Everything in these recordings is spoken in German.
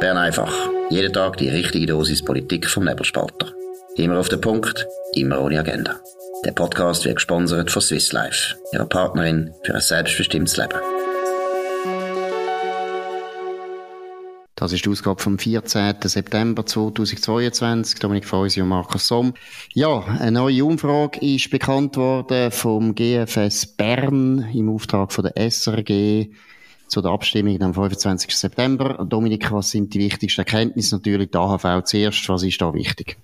Bern einfach. Jeden Tag die richtige Dosis Politik vom Nebelspalter. Immer auf den Punkt, immer ohne Agenda. Der Podcast wird gesponsert von Swiss Life, ihrer Partnerin für ein selbstbestimmtes Leben. Das ist die Ausgabe vom 14. September 2022. Dominik Feusi und Markus Somm. Ja, eine neue Umfrage ist bekannt worden vom GFS Bern im Auftrag von der SRG zu der Abstimmung am 25. September. Dominik, was sind die wichtigsten Erkenntnisse? Natürlich die AHV zuerst. Was ist da wichtig?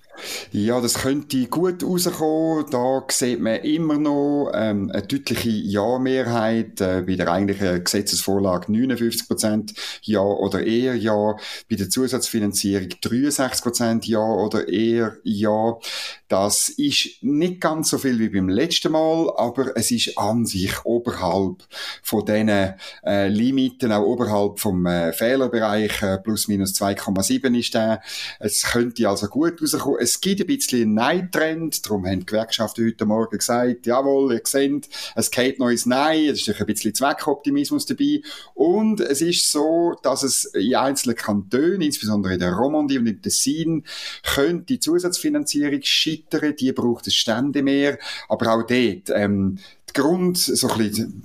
Ja, das könnte gut rauskommen. Da sieht man immer noch ähm, eine deutliche Ja-Mehrheit. Äh, bei der eigentlichen Gesetzesvorlage 59% Ja oder eher Ja. Bei der Zusatzfinanzierung 63% Ja oder eher Ja. Das ist nicht ganz so viel wie beim letzten Mal, aber es ist an sich oberhalb von diesen äh, Limiten, auch oberhalb vom äh, Fehlerbereich, äh, plus minus 2,7 ist der. Es könnte also gut rauskommen. Es gibt ein bisschen einen Nein-Trend, darum haben die Gewerkschaften heute Morgen gesagt, jawohl, ihr seht, es geht ins Nein, es ist ein bisschen Zweckoptimismus dabei. Und es ist so, dass es in einzelnen Kantonen, insbesondere in der Romandie und in Tessin, könnte die Zusatzfinanzierung scheitern, die braucht es Stände mehr, aber auch dort, ähm, Grund, so ein bisschen,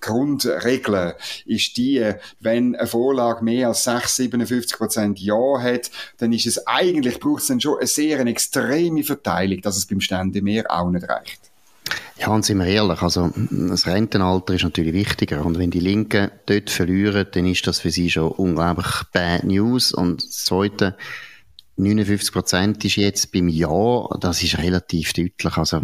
Grundregel ist die, wenn eine Vorlage mehr als 6, 57 Prozent Ja hat, dann ist es eigentlich, braucht es dann schon eine sehr eine extreme Verteilung, dass es beim Stände mehr auch nicht reicht. Ja, und sind wir ehrlich, also das Rentenalter ist natürlich wichtiger und wenn die Linken dort verlieren, dann ist das für sie schon unglaublich bad News und das Zweite, 59 Prozent ist jetzt beim Ja, das ist relativ deutlich. Also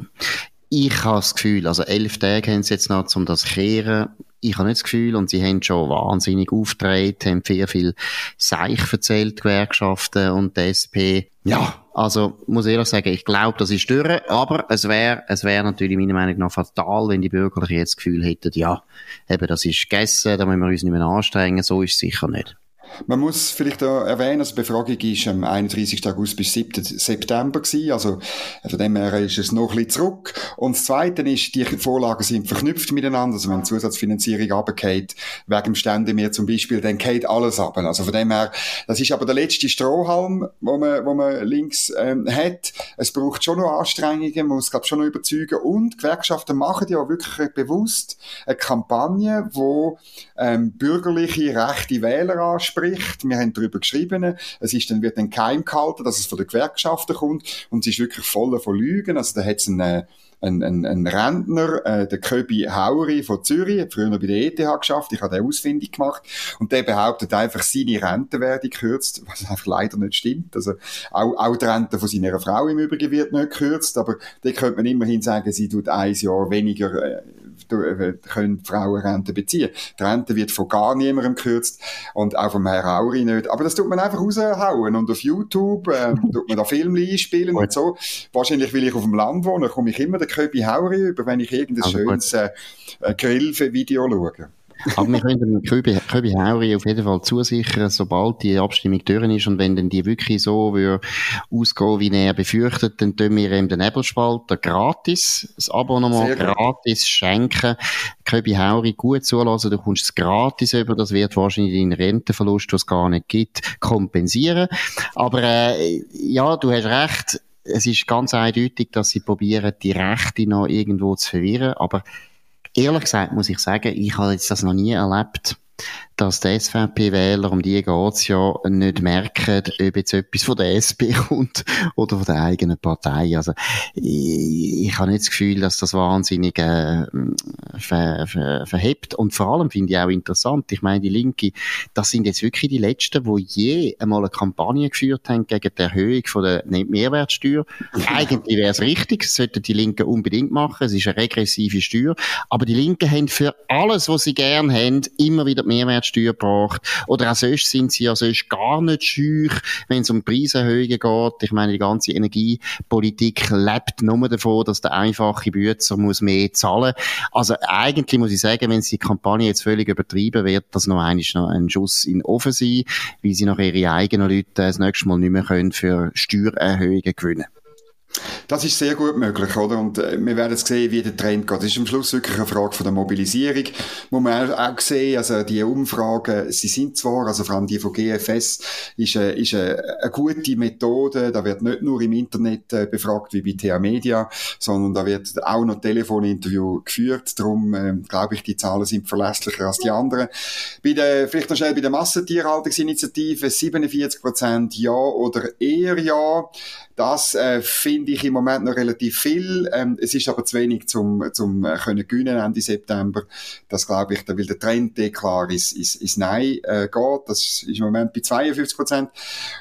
ich habe das Gefühl, also elf Tage haben sie jetzt noch, um das zu kehren. Ich habe nicht das Gefühl, und sie haben schon wahnsinnig aufgetreten, haben sehr viel Seich erzählt, Gewerkschaften und die SP. Ja, also muss ich ehrlich sagen, ich glaube, das ist durch, aber es wäre es wäre natürlich meiner Meinung nach fatal, wenn die Bürgerlichen jetzt das Gefühl hätten, ja, eben das ist gegessen, da müssen wir uns nicht mehr anstrengen, so ist es sicher nicht. Man muss vielleicht auch erwähnen, dass die Befragung ist am 31. August bis 7. September gewesen. Also, von dem her ist es noch ein bisschen zurück. Und das Zweite ist, die Vorlagen sind verknüpft miteinander. Also, wenn Zusatzfinanzierung runtergeht, wegen dem Stände mehr zum Beispiel, dann geht alles ab. Also, von dem her, das ist aber der letzte Strohhalm, wo man, wo man links, ähm, hat. Es braucht schon noch Anstrengungen, man muss, glaube schon noch überzeugen. Und Gewerkschaften machen ja wirklich bewusst eine Kampagne, wo, ähm, bürgerliche, rechte Wähler anspricht spricht. Wir haben darüber geschrieben. Es ist dann, wird dann geheim gehalten, dass es von den Gewerkschaften kommt. Und es ist wirklich voll von Lügen. Also da hat es einen, ein, ein, ein Rentner, äh, der Köbi Hauri von Zürich, hat früher bei der ETH geschafft, ich habe den ausfindig gemacht, und der behauptet einfach, seine Rente werde gekürzt, was einfach leider nicht stimmt. Also auch, auch die Rente von seiner Frau im Übrigen wird nicht gekürzt, aber da könnte man immerhin sagen, sie tut ein Jahr weniger äh, äh, können Frauen Rente beziehen. Die Rente wird von gar niemandem gekürzt und auch vom Herrn Auri nicht. Aber das tut man einfach raushauen und auf YouTube äh, tut man da Filme einspielen und so. Wahrscheinlich, weil ich auf dem Land wohne, komme ich immer den Köbi Hauri über, wenn ich irgendein also schönes äh, Grill-Video schaue. Aber wir können Köbi, Köbi Hauri auf jeden Fall zusichern, sobald die Abstimmung durch ist und wenn dann die wirklich so würde ausgehen, wie er befürchtet, dann tun wir ihm den Nebelspalter gratis, das Abonnement gratis schenken. Köbi Hauri gut zulassen, du kommst es gratis über, das wird wahrscheinlich deinen Rentenverlust, den es gar nicht gibt, kompensieren. Aber äh, ja, du hast recht, es ist ganz eindeutig, dass sie probieren, die Rechte noch irgendwo zu verwirren, aber ehrlich gesagt muss ich sagen, ich habe jetzt das noch nie erlebt, dass die SVP-Wähler, um die geht's ja, nicht merken, ob jetzt etwas von der SP kommt oder von der eigenen Partei. Also, ich, ich habe nicht das Gefühl, dass das wahnsinnig äh, ver, ver, verhebt. Und vor allem finde ich auch interessant, ich meine, die Linke, das sind jetzt wirklich die Letzten, die je einmal eine Kampagne geführt haben gegen die Erhöhung von der Mehrwertsteuer. Eigentlich wäre es richtig, das sollten die Linken unbedingt machen, es ist eine regressive Steuer, aber die Linken haben für alles, was sie gern haben, immer wieder die Mehrwertsteuer gebracht. Oder auch sonst sind sie ja sonst gar nicht schüch, wenn es um Preiserhöhungen geht. Ich meine, die ganze Energiepolitik lebt nur davon, dass der einfache Bützer muss mehr zahlen. Also eigentlich muss ich sagen, wenn die Kampagne jetzt völlig übertrieben wird, das noch ein Schuss in den Ofen sein, weil sie noch ihre eigenen Leute das nächste Mal nicht mehr können für Steuererhöhungen gewinnen Das ist sehr gut möglich, oder? Und äh, wir werden sehen, wie der Trend geht. Das ist am Schluss wirklich eine Frage von der Mobilisierung. Muss man auch sehen, also die Umfragen, sie sind zwar, also vor allem die von GFS, ist, eine, ist eine, eine gute Methode. Da wird nicht nur im Internet äh, befragt wie bei TA Media, sondern da wird auch noch Telefoninterview geführt. Darum äh, glaube ich, die Zahlen sind verlässlicher als die anderen. Bei der, vielleicht noch schnell bei der Massentierhaltungsinitiative 47 Prozent Ja oder eher Ja. Das äh, finde ich im Moment noch relativ viel. Ähm, es ist aber zu wenig zum, zum äh, können gewinnen Ende September. Das glaube ich, da will der Trend der klar ist, ist, ist Nein äh, geht. Das ist im Moment bei 52 Prozent.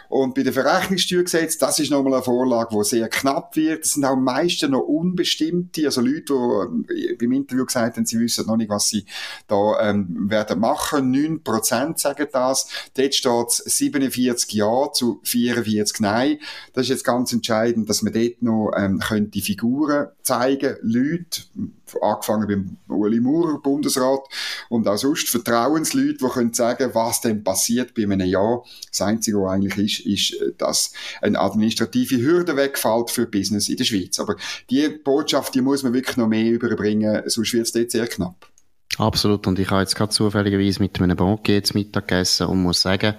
Und bei der Verrechnungssteuergesetz, das ist nochmal eine Vorlage, die sehr knapp wird. Das sind auch meisten noch Unbestimmte, also Leute, die äh, beim Interview gesagt haben, sie wissen noch nicht, was sie da ähm, werden machen. 9 Prozent sagen das. Dort steht 47 Ja zu 44 Nein. Das ist jetzt ganz entscheidend, dass man dort noch ähm, könnte Figuren zeigen, Leute, angefangen beim Uli Maurer, Bundesrat, und auch sonst Vertrauensleute, die können sagen, was denn passiert bei einem Jahr. Das Einzige, was eigentlich ist, ist, dass eine administrative Hürde wegfällt für Business in der Schweiz. Aber die Botschaft, die muss man wirklich noch mehr überbringen, sonst wird es dort sehr knapp. Absolut. Und ich habe jetzt gerade zufälligerweise mit einem Bankier jetzt Mittag gegessen und muss sagen,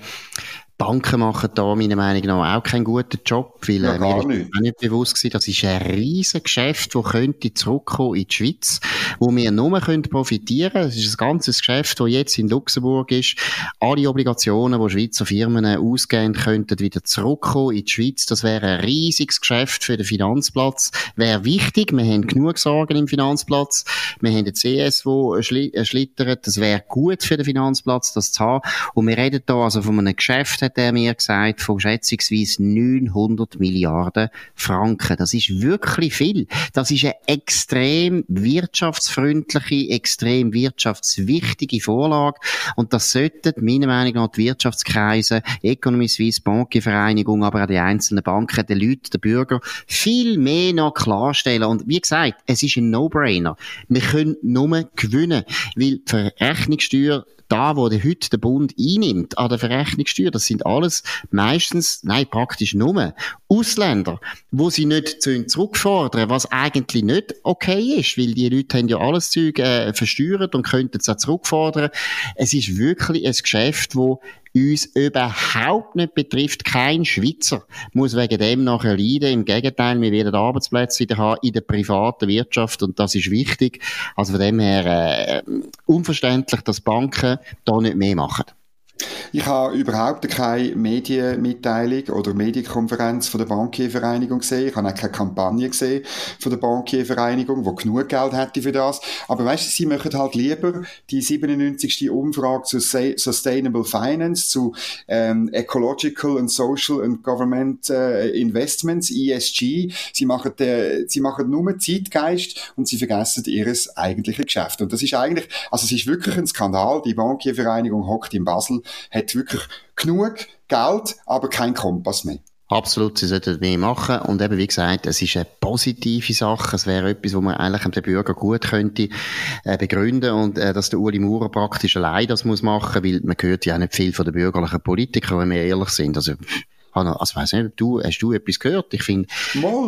Banken machen da meiner Meinung nach auch keinen guten Job, weil ja, äh, mir ist nicht. bewusst gewesen, das ist ein riesen Geschäft, das könnte zurückkommen in die Schweiz, wo wir nur können profitieren können. Es ist ein ganzes Geschäft, das jetzt in Luxemburg ist. Alle Obligationen, die Schweizer Firmen ausgeben, könnten wieder zurückkommen in die Schweiz. Das wäre ein riesiges Geschäft für den Finanzplatz. Wäre wichtig. Wir haben genug Sorgen im Finanzplatz. Wir haben den CS, der schlittert. Das wäre gut für den Finanzplatz, das zu haben. Und wir reden da also von einem Geschäft, hat er mir gesagt, von schätzungsweise 900 Milliarden Franken. Das ist wirklich viel. Das ist eine extrem wirtschaftsfreundliche, extrem wirtschaftswichtige Vorlage. Und das sollten meiner Meinung nach die Wirtschaftskreise, Economy Suisse, Bankenvereinigung, aber auch die einzelnen Banken, den Leuten, den Bürgern viel mehr noch klarstellen. Und wie gesagt, es ist ein No-Brainer. Wir können nur gewinnen, weil die Verrechnungssteuer da, wo der heute der Bund einnimmt an der Verrechnungssteuer, das sind alles meistens, nein, praktisch nur Ausländer, wo sie nicht zurückfordern, was eigentlich nicht okay ist, weil die Leute haben ja alles Zeug äh, versteuert und könnten es auch zurückfordern. Es ist wirklich ein Geschäft, wo uns überhaupt nicht betrifft. Kein Schweizer muss wegen dem nachher leiden. Im Gegenteil, wir werden Arbeitsplätze wieder haben in der privaten Wirtschaft und das ist wichtig. Also von dem her äh, unverständlich, dass Banken da nicht mehr machen. Ich habe überhaupt keine Medienmitteilung oder Medienkonferenz von der Bankiervereinigung gesehen. Ich habe auch keine Kampagne gesehen von der Bankiervereinigung, wo genug Geld hätte für das. Aber weißt du, sie möchten halt lieber die 97. Umfrage zu Sustainable Finance, zu ähm, Ecological and Social and Government äh, Investments, ESG. Sie machen, äh, sie machen nur Zeitgeist und sie vergessen ihres eigentliche Geschäft. Und das ist eigentlich, also es ist wirklich ein Skandal. Die Bankiervereinigung hockt in Basel hat wirklich genug Geld, aber kein Kompass mehr. Absolut, sie sollten mehr machen. Und eben, wie gesagt, es ist eine positive Sache. Es wäre etwas, wo man eigentlich dem Bürger gut könnte äh, begründen und äh, dass der Uli Maurer praktisch allein das muss machen, weil man hört ja auch nicht viel von den bürgerlichen Politikern, wenn wir ehrlich sind. Also, also weiss nicht, du, hast du etwas gehört? Ich finde,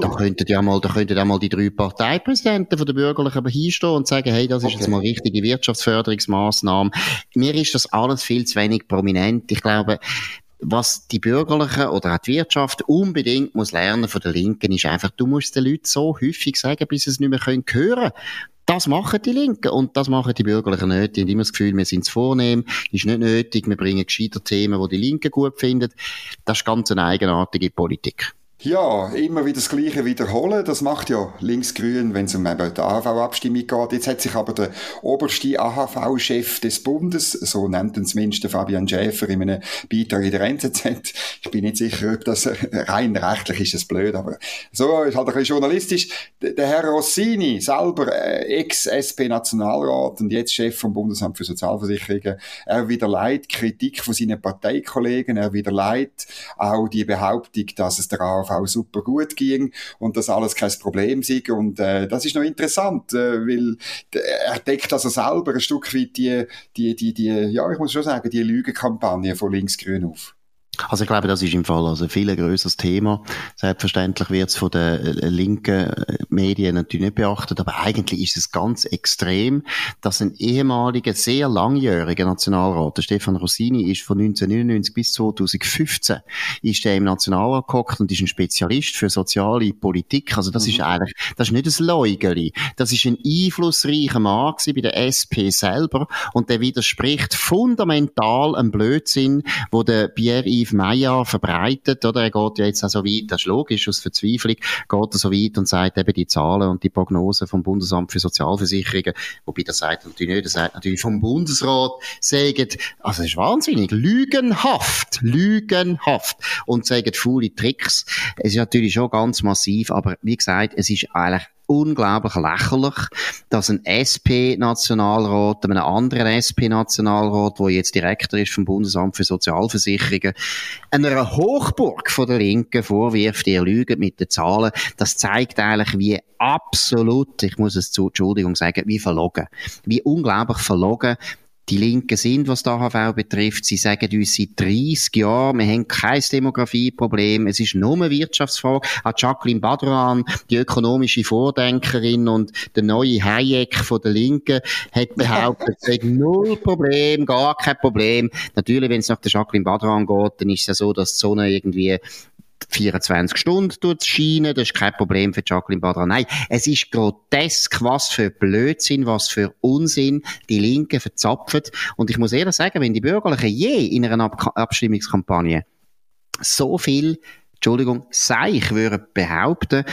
da könnten ja mal, da könnten ja mal die drei Parteipräsidenten von der Bürgerlichen hinstehen und sagen, hey, das ist okay. jetzt mal richtige Wirtschaftsförderungsmaßnahme. Mir ist das alles viel zu wenig prominent. Ich glaube, was die Bürgerlichen oder auch die Wirtschaft unbedingt muss lernen von der Linken, ist einfach, du musst den Leuten so häufig sagen, bis sie es nicht mehr hören können. Das machen die Linken und das machen die Bürgerlichen nicht. Die haben immer das Gefühl, wir sind zu vornehm, ist nicht nötig, wir bringen gescheiter Themen, die die Linken gut finden. Das ist ganz eine eigenartige Politik. Ja, immer wieder das Gleiche wiederholen. Das macht ja Linksgrün, wenn es um eben die AHV-Abstimmung geht. Jetzt hat sich aber der oberste AHV-Chef des Bundes, so nennt ihn zumindest Fabian Schäfer in einem Beitrag in der NZZ. Ich bin nicht sicher, ob das rein rechtlich ist, das blöd, aber so ist halt ein bisschen journalistisch. Der Herr Rossini, selber äh, Ex-SP-Nationalrat und jetzt Chef vom Bundesamt für Sozialversicherungen, er widerlegt Kritik von seinen Parteikollegen, er widerlegt auch die Behauptung, dass es der AHV auch super gut ging und das alles kein Problem sei. Und äh, das ist noch interessant, äh, weil er deckt also selber ein Stück weit die, die, die, die, ja, ich muss schon sagen, die Lügenkampagne von Linksgrün auf. Also ich glaube, das ist im Fall also ein viel größeres Thema. Selbstverständlich wird es von den äh, linken äh, Medien natürlich nicht beachtet, aber eigentlich ist es ganz extrem, dass ein ehemaliger, sehr langjähriger Nationalrat, der Stefan Rossini, ist von 1999 bis 2015 ist er im Nationalrat gekocht und ist ein Spezialist für soziale Politik. Also das mhm. ist eigentlich, das ist nicht ein Leugeli. Das ist ein einflussreicher Mann bei der SP selber und der widerspricht fundamental einem Blödsinn, wo der Pierre-Yves Steve Meyer verbreitet, oder? Er geht ja jetzt auch so weit, das ist logisch, aus Verzweiflung, geht er so weit und sagt eben die Zahlen und die Prognosen vom Bundesamt für Sozialversicherungen, wobei das sagt natürlich nicht, das sagt natürlich vom Bundesrat, sagen, also das ist wahnsinnig, lügenhaft, lügenhaft und sagen faule Tricks. Es ist natürlich schon ganz massiv, aber wie gesagt, es ist eigentlich unglaublich lächerlich, dass ein SP-Nationalrat einem anderen SP-Nationalrat, der jetzt Direktor ist vom Bundesamt für Sozialversicherungen, einer Hochburg von der Linken vorwirft, ihr lügt mit den Zahlen. Das zeigt eigentlich, wie absolut, ich muss es zu, Entschuldigung sagen, wie verlogen, wie unglaublich verlogen die Linken sind, was die AHV betrifft. Sie sagen uns seit 30 Jahren, wir haben kein Demografieproblem, es ist nur eine Wirtschaftsfrage. Auch Jacqueline Badran, die ökonomische Vordenkerin und der neue Hayek von der Linken, hat behauptet, es null Problem, gar kein Problem. Natürlich, wenn es nach der Jacqueline Badran geht, dann ist es ja so, dass die Sonne irgendwie 24 Stunden tut scheinen, das ist kein Problem für Jacqueline Badra. Nein, es ist grotesk, was für Blödsinn, was für Unsinn die Linken verzapfen. Und ich muss ehrlich sagen, wenn die Bürgerlichen je in einer Ab Abstimmungskampagne so viel Entschuldigung, Seich würde behaupten,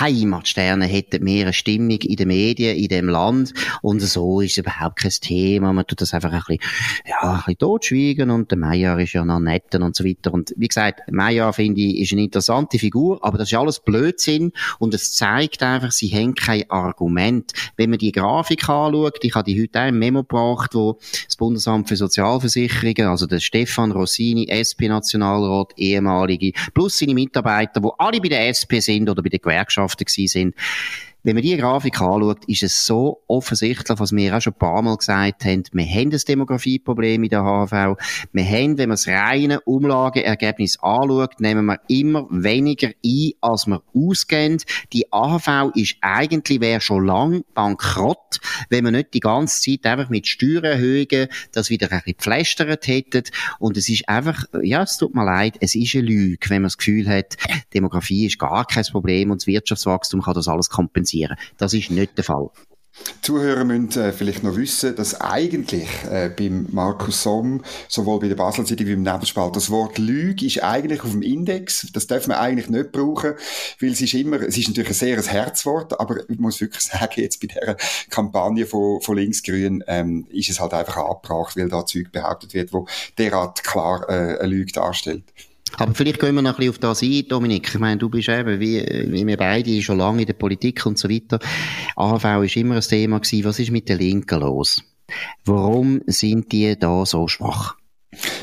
Heimatsterne hätten mehr eine Stimmung in den Medien, in dem Land. Und so ist es überhaupt kein Thema. Man tut das einfach ein bisschen, ja, ein bisschen totschweigen und der Meier ist ja noch nett und so weiter. Und wie gesagt, Meier, finde ich, ist eine interessante Figur, aber das ist alles Blödsinn und es zeigt einfach, sie haben kein Argument. Wenn man die Grafik anschaut, ich habe die heute im Memo gebracht, wo das Bundesamt für Sozialversicherungen, also der Stefan Rossini, SP-Nationalrat, ehemalige, plus seine Mitarbeiter, die alle bei der SP sind oder bei der Gewerkschaften gewesen sind, wenn man die Grafik anschaut, ist es so offensichtlich, was wir auch schon ein paar Mal gesagt haben, wir haben das Demografieproblem in der HV. Wir haben, wenn man das reine Umlageergebnis anschaut, nehmen wir immer weniger ein, als wir ausgehen. Die AHV ist eigentlich, wäre schon lang bankrott, wenn wir nicht die ganze Zeit einfach mit Steuererhöhungen das wieder ein bisschen gepflästert hätten. Und es ist einfach, ja, es tut mir leid, es ist eine Lüge, wenn man das Gefühl hat, Demografie ist gar kein Problem und das Wirtschaftswachstum kann das alles kompensieren kompensieren. Das ist nicht der Fall. Zuhörer müssen äh, vielleicht noch wissen, dass eigentlich äh, beim Markus Somm, sowohl bei der Basel-Zeitung wie beim Nebelspalt, das Wort Lüge ist eigentlich auf dem Index. Das darf man eigentlich nicht brauchen, weil es ist immer, es ist natürlich ein sehr ein Herzwort, aber ich muss wirklich sagen, jetzt bei dieser Kampagne von, von Linksgrün ähm, ist es halt einfach abgebracht, weil da Zeug behauptet wird, wo derart klar äh, eine Lüge darstellt. Aber vielleicht gehen wir noch ein bisschen auf das ein, Dominik. Ich meine, du bist eben, wie, wie wir beide, schon lange in der Politik und so weiter. AHV war immer ein Thema gewesen. Was ist mit den Linken los? Warum sind die da so schwach?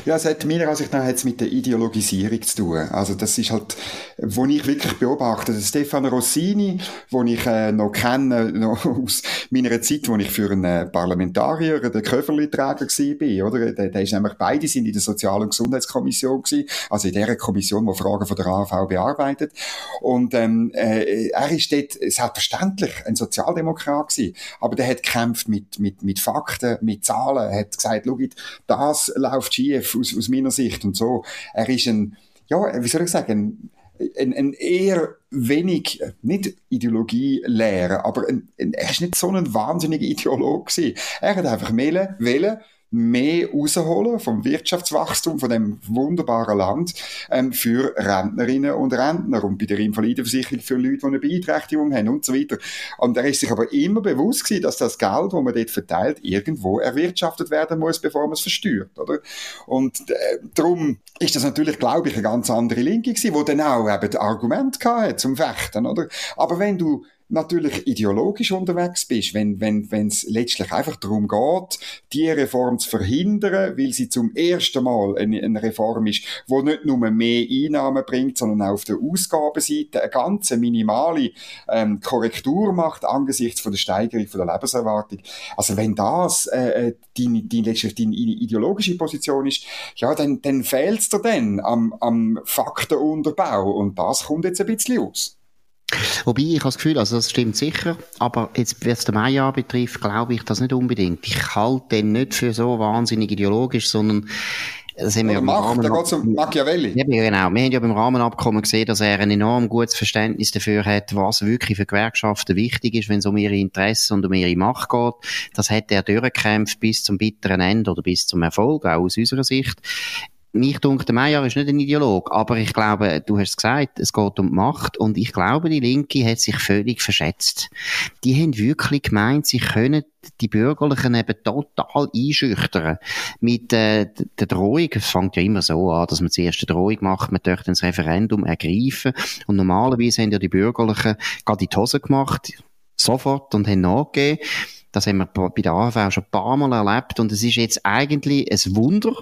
Ja, es hat meiner Ansicht nach hat's mit der Ideologisierung zu tun. Also das ist halt, wo ich wirklich beobachte, der Stefano Rossini, wo ich äh, noch kenne, noch aus meiner Zeit, wo ich für einen äh, Parlamentarier, der Köfferli-Träger war, oder? Der, der ist nämlich, beide sind in der Sozial- und Gesundheitskommission gewesen, also in der Kommission, die Fragen von der AV bearbeitet. Und ähm, äh, er ist dort selbstverständlich ein Sozialdemokrat gewesen, aber der hat gekämpft mit, mit, mit Fakten, mit Zahlen, hat gesagt, schau, das läuft schief aus, aus meiner Sicht und so. Er ist ein, ja, wie soll ich sagen, ein, ein eher wenig, nicht Ideologie-Lehrer, aber ein, ein, er ist nicht so ein wahnsinniger Ideolog gewesen. Er hat einfach wählen, wählen mehr rausholen vom Wirtschaftswachstum von dem wunderbaren Land ähm, für Rentnerinnen und Rentner und bei der Invalidenversicherung für Leute, die eine Beeinträchtigung haben und so weiter. Und er ist sich aber immer bewusst gewesen, dass das Geld, das man dort verteilt, irgendwo erwirtschaftet werden muss, bevor man es versteuert, oder? Und äh, darum ist das natürlich, glaube ich, eine ganz andere Linke gewesen, wo dann auch eben Argument hatte zum Fechten, oder? Aber wenn du natürlich ideologisch unterwegs bist, wenn wenn wenn es letztlich einfach darum geht, die Reform zu verhindern, weil sie zum ersten Mal eine, eine Reform ist, wo nicht nur mehr Einnahmen bringt, sondern auch auf der Ausgabenseite eine ganz minimale ähm, Korrektur macht angesichts von der Steigerung von der Lebenserwartung. Also wenn das äh, äh deine, deine, letztlich deine ideologische Position ist, ja, dann, dann fehlt es dir dann am, am Faktenunterbau und das kommt jetzt ein bisschen aus. Wobei, ich habe das Gefühl, also das stimmt sicher, aber jetzt, was den Meier betrifft, glaube ich das nicht unbedingt. Ich halte den nicht für so wahnsinnig ideologisch, sondern das haben wir ja Macht, da geht um Machiavelli. Ja, genau. Wir haben ja beim Rahmenabkommen gesehen, dass er ein enorm gutes Verständnis dafür hat, was wirklich für Gewerkschaften wichtig ist, wenn es um ihre Interessen und um ihre Macht geht. Das hat er durchgekämpft bis zum bitteren Ende oder bis zum Erfolg, auch aus unserer Sicht mich der Meyer ist nicht ein Ideolog, aber ich glaube, du hast es gesagt, es geht um die Macht und ich glaube, die Linke hat sich völlig verschätzt. Die haben wirklich gemeint, sie können die Bürgerlichen eben total einschüchtern. Mit äh, der Drohung, es fängt ja immer so an, dass man zuerst eine Drohung macht, man möchte das Referendum ergreifen und normalerweise haben ja die Bürgerlichen gerade die Hose gemacht, sofort und haben nachgegeben. Das haben wir bei der AV schon ein paar Mal erlebt. Und es ist jetzt eigentlich ein Wunder,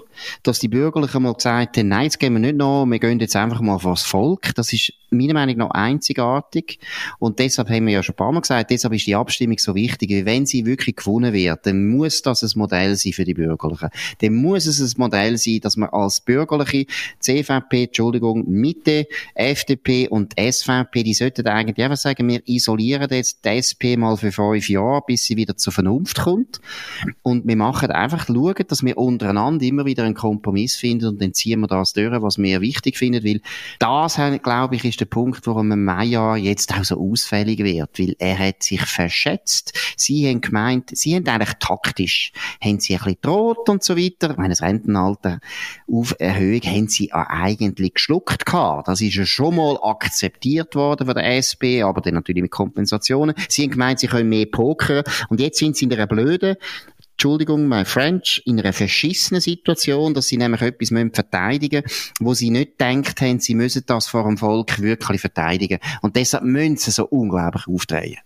dass die Bürgerlichen mal gesagt haben, nein, jetzt gehen wir nicht noch, wir gehen jetzt einfach mal vor das Volk. Das ist meiner Meinung nach einzigartig. Und deshalb haben wir ja schon ein paar Mal gesagt, deshalb ist die Abstimmung so wichtig. Wenn sie wirklich gewonnen wird, dann muss das ein Modell sein für die Bürgerlichen. Dann muss es ein Modell sein, dass man als Bürgerliche, CVP, Entschuldigung, Mitte, FDP und SVP, die sollten eigentlich einfach sagen, wir isolieren jetzt die SP mal für fünf Jahre, bis sie wieder zur Vernunft kommt. Und wir machen einfach schauen, dass wir untereinander immer wieder einen Kompromiss finden und dann ziehen wir das durch, was wir wichtig finden, weil das, glaube ich, ist der Punkt, warum ein Meier jetzt auch so ausfällig wird, weil er hat sich verschätzt. Sie haben gemeint, sie haben eigentlich taktisch, haben sie ein bisschen droht und so weiter. Ich das Rentenalter auf Erhöhung haben sie eigentlich geschluckt gehabt. Das ist ja schon mal akzeptiert worden von der SP, aber dann natürlich mit Kompensationen. Sie haben gemeint, sie können mehr pokern und jetzt sind sie in einer blöden Entschuldigung, my French, in einer verschissenen Situation, dass sie nämlich etwas müssen verteidigen wo sie nicht gedacht haben, sie müssen das vor dem Volk wirklich verteidigen. Und deshalb müssen sie so unglaublich aufdrehen.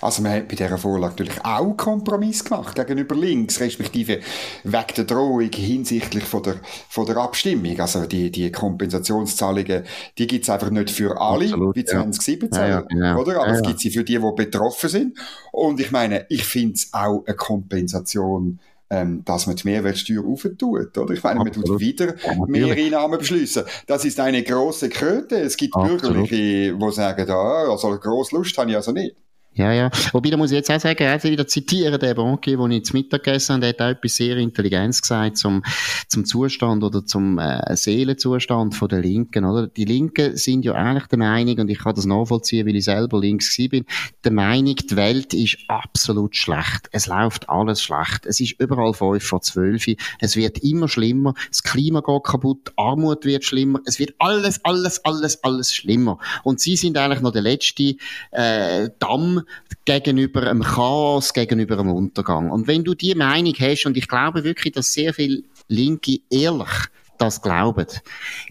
Also man hat bei dieser Vorlage natürlich auch Kompromiss gemacht gegenüber links, respektive wegen der Drohung hinsichtlich von der, von der Abstimmung. Also die, die Kompensationszahlungen, die gibt's einfach nicht für alle, Absolut, wie 2017, ja. Ja, genau. oder? Aber ja, es gibt sie für die, die betroffen sind. Und ich meine, ich finde es auch eine Kompensation, ähm, dass man die Mehrwertsteuer aufentut, oder? Ich meine, man tut wieder mehr Einnahmen beschließen. Das ist eine große Kröte. Es gibt Absolut. Bürgerliche, die sagen, ah, also grosse Lust habe ich also nicht. Ja, ja. Wobei, da muss ich jetzt auch sagen, also wieder zitieren, der Bankier, den ich zu Mittag gegessen habe, der hat auch etwas sehr Intelligenz gesagt zum, zum Zustand oder zum äh, Seelenzustand von der Linken, oder? Die Linken sind ja eigentlich der Meinung, und ich kann das nachvollziehen, weil ich selber links war, bin, der Meinung, die Welt ist absolut schlecht. Es läuft alles schlecht. Es ist überall fünf vor zwölf. Es wird immer schlimmer. Das Klima geht kaputt. Armut wird schlimmer. Es wird alles, alles, alles, alles schlimmer. Und sie sind eigentlich noch der letzte äh, Damm, gegenüber einem Chaos, gegenüber einem Untergang. Und wenn du die Meinung hast, und ich glaube wirklich, dass sehr viele Linke ehrlich das glauben,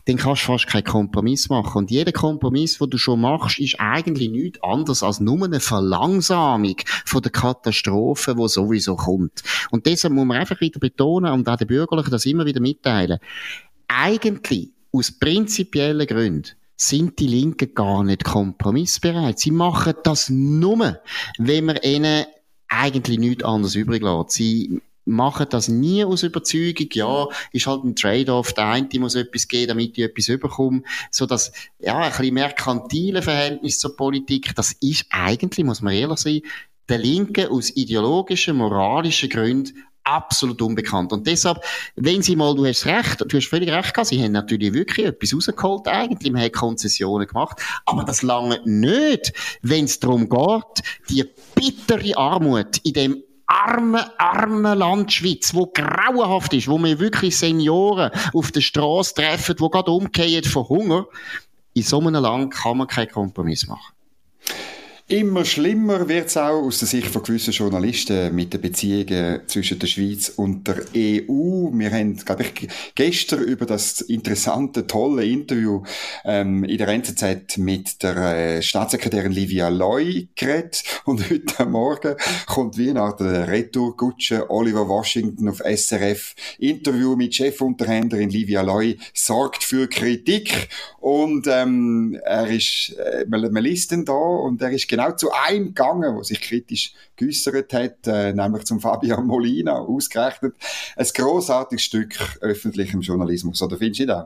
dann kannst du fast keinen Kompromiss machen. Und jeder Kompromiss, den du schon machst, ist eigentlich nichts anderes als nur eine Verlangsamung von der Katastrophe, die sowieso kommt. Und deshalb muss man einfach wieder betonen und auch den Bürgerlichen das immer wieder mitteilen. Eigentlich, aus prinzipiellen Gründen, sind die Linken gar nicht kompromissbereit. Sie machen das nur, wenn man ihnen eigentlich nichts anderes übrig lässt. Sie machen das nie aus Überzeugung, ja, ist halt ein Trade-off, der eine muss etwas geben, damit ich etwas überkomme, so dass, ja, ein bisschen merkantile Verhältnis zur Politik, das ist eigentlich, muss man ehrlich sein, der Linke aus ideologischen, moralischen Gründen absolut unbekannt. Und deshalb, wenn sie mal, du hast recht, du hast völlig recht gehabt, sie haben natürlich wirklich etwas rausgeholt eigentlich, man hat Konzessionen gemacht, aber das lange nicht, wenn es darum geht, die bittere Armut in dem arme, arme Land Schweiz, wo grauenhaft ist, wo wir wirklich Senioren auf der Straße treffen, die gerade umkehren von Hunger, in so einem Land kann man keinen Kompromiss machen. Immer schlimmer wird es auch aus der Sicht von gewissen Journalisten mit den Beziehungen zwischen der Schweiz und der EU. Wir haben, glaube ich, gestern über das interessante, tolle Interview ähm, in der NZZ mit der äh, Staatssekretärin Livia Loy geredet und heute Morgen kommt wie nach der Retourkutsche Oliver Washington auf SRF Interview mit Chefunterhändlerin Livia Loy sorgt für Kritik und ähm, er ist, äh, man liest ihn da und er ist genau zu einem gegangen, wo sich kritisch geäussert hat, äh, nämlich zum Fabian Molina, ausgerechnet. Ein grossartiges Stück öffentlichem Journalismus, oder findest du das?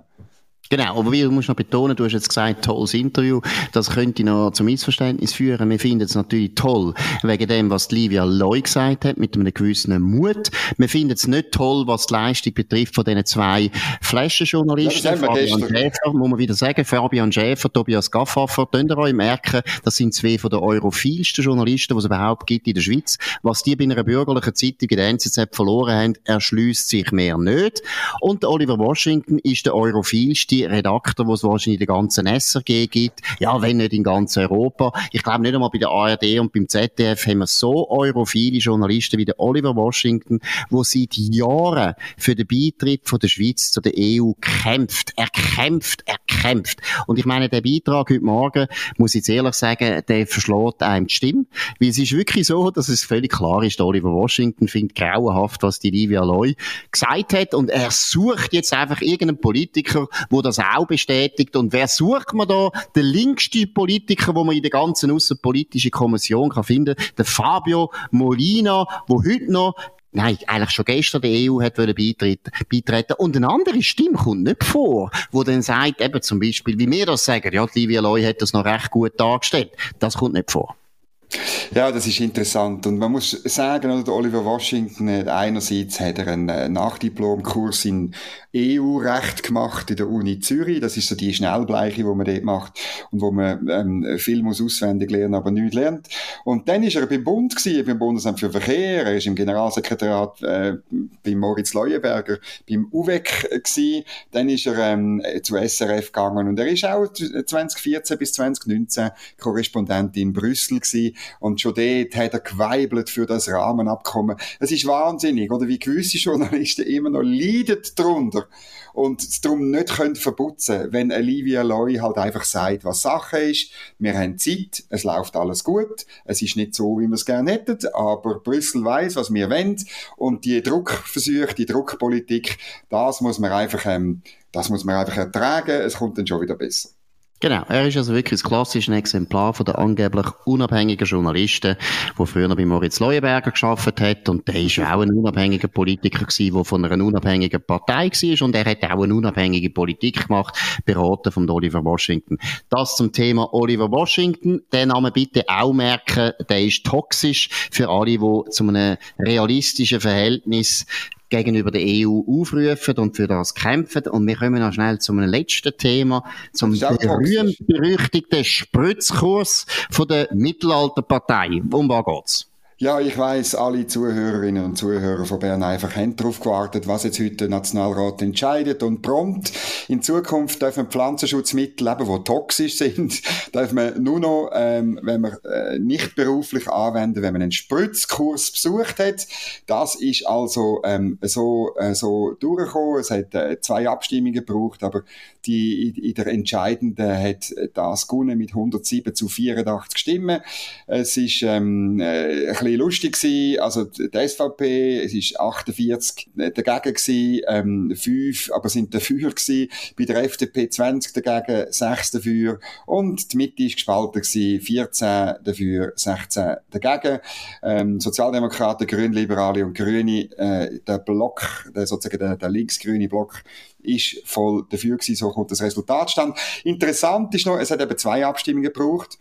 Genau, aber du musst noch betonen, du hast jetzt gesagt, tolles Interview, das könnte noch zum Missverständnis führen. Wir finden es natürlich toll, wegen dem, was Livia Loy gesagt hat, mit einem gewissen Mut. Wir finden es nicht toll, was die Leistung betrifft von diesen zwei Flaschenjournalisten. Fabian Schäfer, muss man wieder sagen, Fabian Schäfer, Tobias Gaffaffer, könnt ihr euch merken, das sind zwei von den europhilsten Journalisten, die es überhaupt gibt in der Schweiz. Was die bei einer bürgerlichen Zeitung in der NZZ verloren haben, erschließt sich mehr nicht. Und Oliver Washington ist der europhilste Redakteur, wo es wahrscheinlich in der ganzen SRG gibt. Ja, wenn nicht in ganz Europa. Ich glaube nicht einmal bei der ARD und beim ZDF haben wir so europhile Journalisten wie der Oliver Washington, wo seit Jahren für den Beitritt von der Schweiz zu der EU kämpft. Er kämpft, er kämpft. Und ich meine, der Beitrag heute Morgen, muss ich jetzt ehrlich sagen, der verschlägt einem die Stimme. Weil es ist wirklich so, dass es völlig klar ist, Oliver Washington findet grauenhaft, was die Livia Loy gesagt hat. Und er sucht jetzt einfach irgendeinen Politiker, wo das auch bestätigt. Und wer sucht man da? Der linkste Politiker, wo man in der ganzen außenpolitischen Kommission kann finden, der Fabio Molina, wo heute noch Nein, eigentlich schon gestern die EU hat beitreten, beitreten. Und eine andere Stimme kommt nicht vor, wo dann sagt, eben zum Beispiel, wie wir das sagen, ja, Livia Loy hat das noch recht gut dargestellt. Das kommt nicht vor. Ja, das ist interessant. Und man muss sagen, der Oliver Washington, einerseits hat er einen äh, Nachdiplomkurs in EU-Recht gemacht in der Uni Zürich. Das ist so die Schnellbleiche, die man dort macht und wo man ähm, viel muss auswendig lernen, aber nichts lernt. Und dann ist er beim Bund gewesen, beim Bundesamt für Verkehr. Er ist im Generalsekretariat äh, bei Moritz Leuenberger beim UVEC gewesen. Dann ist er ähm, zu SRF gegangen und er ist auch 2014 bis 2019 Korrespondent in Brüssel gewesen. Und schon dort hat er geweibelt für das Rahmenabkommen. Es ist wahnsinnig, oder wie gewisse Journalisten immer noch leiden darunter oder? Und es darum nicht können verputzen, wenn Olivia Loy halt einfach sagt, was Sache ist. Wir haben Zeit, es läuft alles gut, es ist nicht so, wie wir es gerne hätten, aber Brüssel weiß, was wir wollen und die Druckversuche, die Druckpolitik, das muss man einfach, ähm, das muss man einfach ertragen, es kommt dann schon wieder besser. Genau, er ist also wirklich das klassische Exemplar von der angeblich unabhängigen Journalisten, der früher bei Moritz Leuenberger geschafft hat und der ist auch ein unabhängiger Politiker gewesen, der von einer unabhängigen Partei war und er hat auch eine unabhängige Politik gemacht, beraten von Oliver Washington. Das zum Thema Oliver Washington. Den Namen bitte auch merken, der ist toxisch für alle, die zu einem realistischen Verhältnis gegenüber der EU aufrufen und für das kämpfen. Und wir kommen noch schnell zum letzten Thema, zum berühmt-berüchtigten Spritzkurs von der Mittelalterpartei. Um was geht's? Ja, ich weiß, alle Zuhörerinnen und Zuhörer von Bern einfach haben darauf gewartet, was jetzt heute der Nationalrat entscheidet. Und prompt in Zukunft dürfen Pflanzenschutzmittel, eben, die toxisch sind, dürfen wir nur noch, ähm, wenn man äh, nicht beruflich anwenden, wenn man einen Spritzkurs besucht hat. Das ist also ähm, so, äh, so durchgekommen. Es hat äh, zwei Abstimmungen gebraucht, aber die, in der entscheidenden hat das gewonnen mit 107 zu 84 Stimmen. Es ist ähm, äh, ein bisschen lustig gewesen. Also die SVP, es ist 48 dagegen gewesen, ähm, 5 aber sind dafür gewesen. Bei der FDP 20 dagegen, 6 dafür. Und die Mitte ist gespalten gewesen, 14 dafür, 16 dagegen. Ähm, Sozialdemokraten, Grünliberale und Grüne, äh, der Block, der sozusagen der, der linksgrüne Block, ist voll dafür gewesen, so kommt das Resultat stand. Interessant ist noch, es hat eben zwei Abstimmungen gebraucht.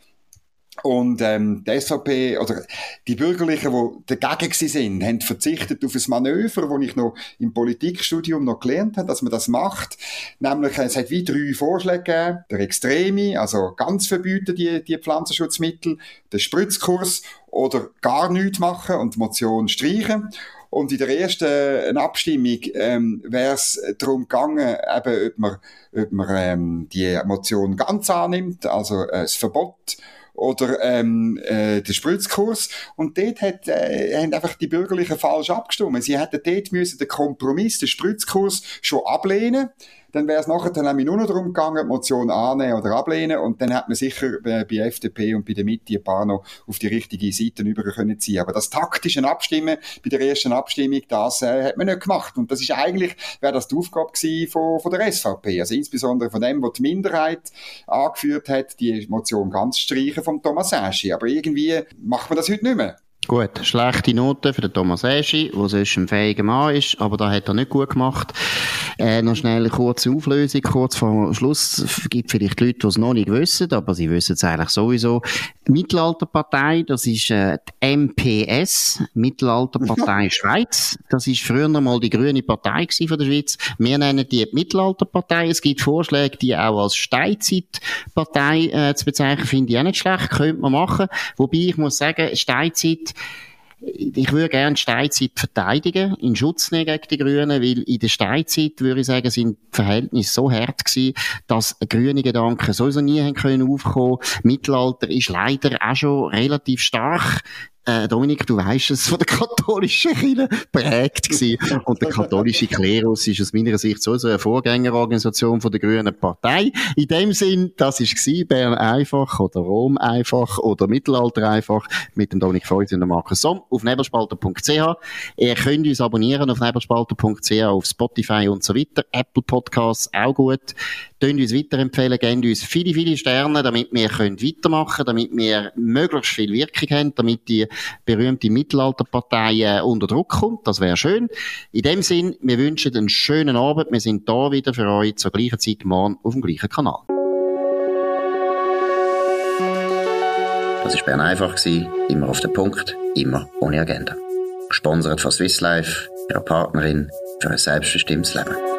Und ähm, die SVP oder die Bürgerlichen, die dagegen sind, haben verzichtet auf ein Manöver, das ich noch im Politikstudium noch gelernt habe, dass man das macht. Nämlich, es hat wie drei Vorschläge gegeben. Der Extreme, also ganz verbieten die, die Pflanzenschutzmittel, der Spritzkurs oder gar nichts machen und die Motion streichen. Und in der ersten Abstimmung ähm, wäre es darum gegangen, eben, ob man, ob man ähm, die Motion ganz annimmt, also äh, das Verbot oder ähm, äh, den Spritzkurs. Und dort hat, äh, haben einfach die Bürgerlichen falsch abgestimmt. Sie hätten dort müssen den Kompromiss, den Spritzkurs schon ablehnen dann wäre es nachher dann nämlich nur noch darum gegangen, die Motion annehmen oder ablehnen und dann hat man sicher bei, bei FDP und bei der Mitte ein paar noch auf die richtige Seite über können ziehen. Aber das taktische Abstimmen bei der ersten Abstimmung, das äh, hat man nicht gemacht und das ist eigentlich, wäre das die Aufgabe gewesen von, von der SVP, also insbesondere von dem, was die Minderheit angeführt hat, die Motion ganz streichen vom Thomas Aschi. Aber irgendwie macht man das heute nicht mehr. Gut, schlechte Note für den Thomas Eschi, der sonst ein fähiger Mann ist, aber da hat er nicht gut gemacht. Äh, noch schnell eine kurze Auflösung, kurz vor Schluss. Es gibt vielleicht Leute, die es noch nicht wissen, aber sie wissen es eigentlich sowieso. Mittelalterpartei, das ist äh, die MPS, Mittelalterpartei Schweiz. Das ist früher mal die grüne Partei von der Schweiz. Wir nennen die, die Mittelalterpartei. Es gibt Vorschläge, die auch als Steinzeitpartei äh, zu bezeichnen, finde ich auch nicht schlecht, könnte man machen. Wobei ich muss sagen, Steinzeit ich würde gerne die Steinzeit verteidigen, in Schutz nehmen gegen die Grünen, weil in der Steinzeit, würde ich sagen, sind die Verhältnisse so hart gewesen, dass grüne Gedanken sowieso nie haben können aufkommen. Mittelalter ist leider auch schon relativ stark äh, Dominik, du weißt es, von der katholischen Kirche prägt gewesen. Und der katholische Klerus ist aus meiner Sicht so eine Vorgängerorganisation von der Grünen Partei. In dem Sinn, das ist gewesen, Bern einfach oder Rom einfach oder Mittelalter einfach mit dem Dominik Freud und dem Markus Somm auf nebelspalter.ch. Ihr könnt uns abonnieren auf nebelspalter.ch, auf Spotify und so weiter. Apple Podcasts auch gut. Tönt uns weiterempfehlen, geben uns viele, viele Sterne, damit wir können weitermachen damit wir möglichst viel Wirkung haben, damit die berühmte Mittelalterpartei äh, unter Druck kommt. Das wäre schön. In dem Sinn, wir wünschen einen schönen Abend. Wir sind da wieder für euch zur gleichen Zeit morgen auf dem gleichen Kanal. Das war Bern einfach, immer auf den Punkt, immer ohne Agenda. Gesponsert von Swiss Life, ihrer Partnerin für ein selbstbestimmtes Leben.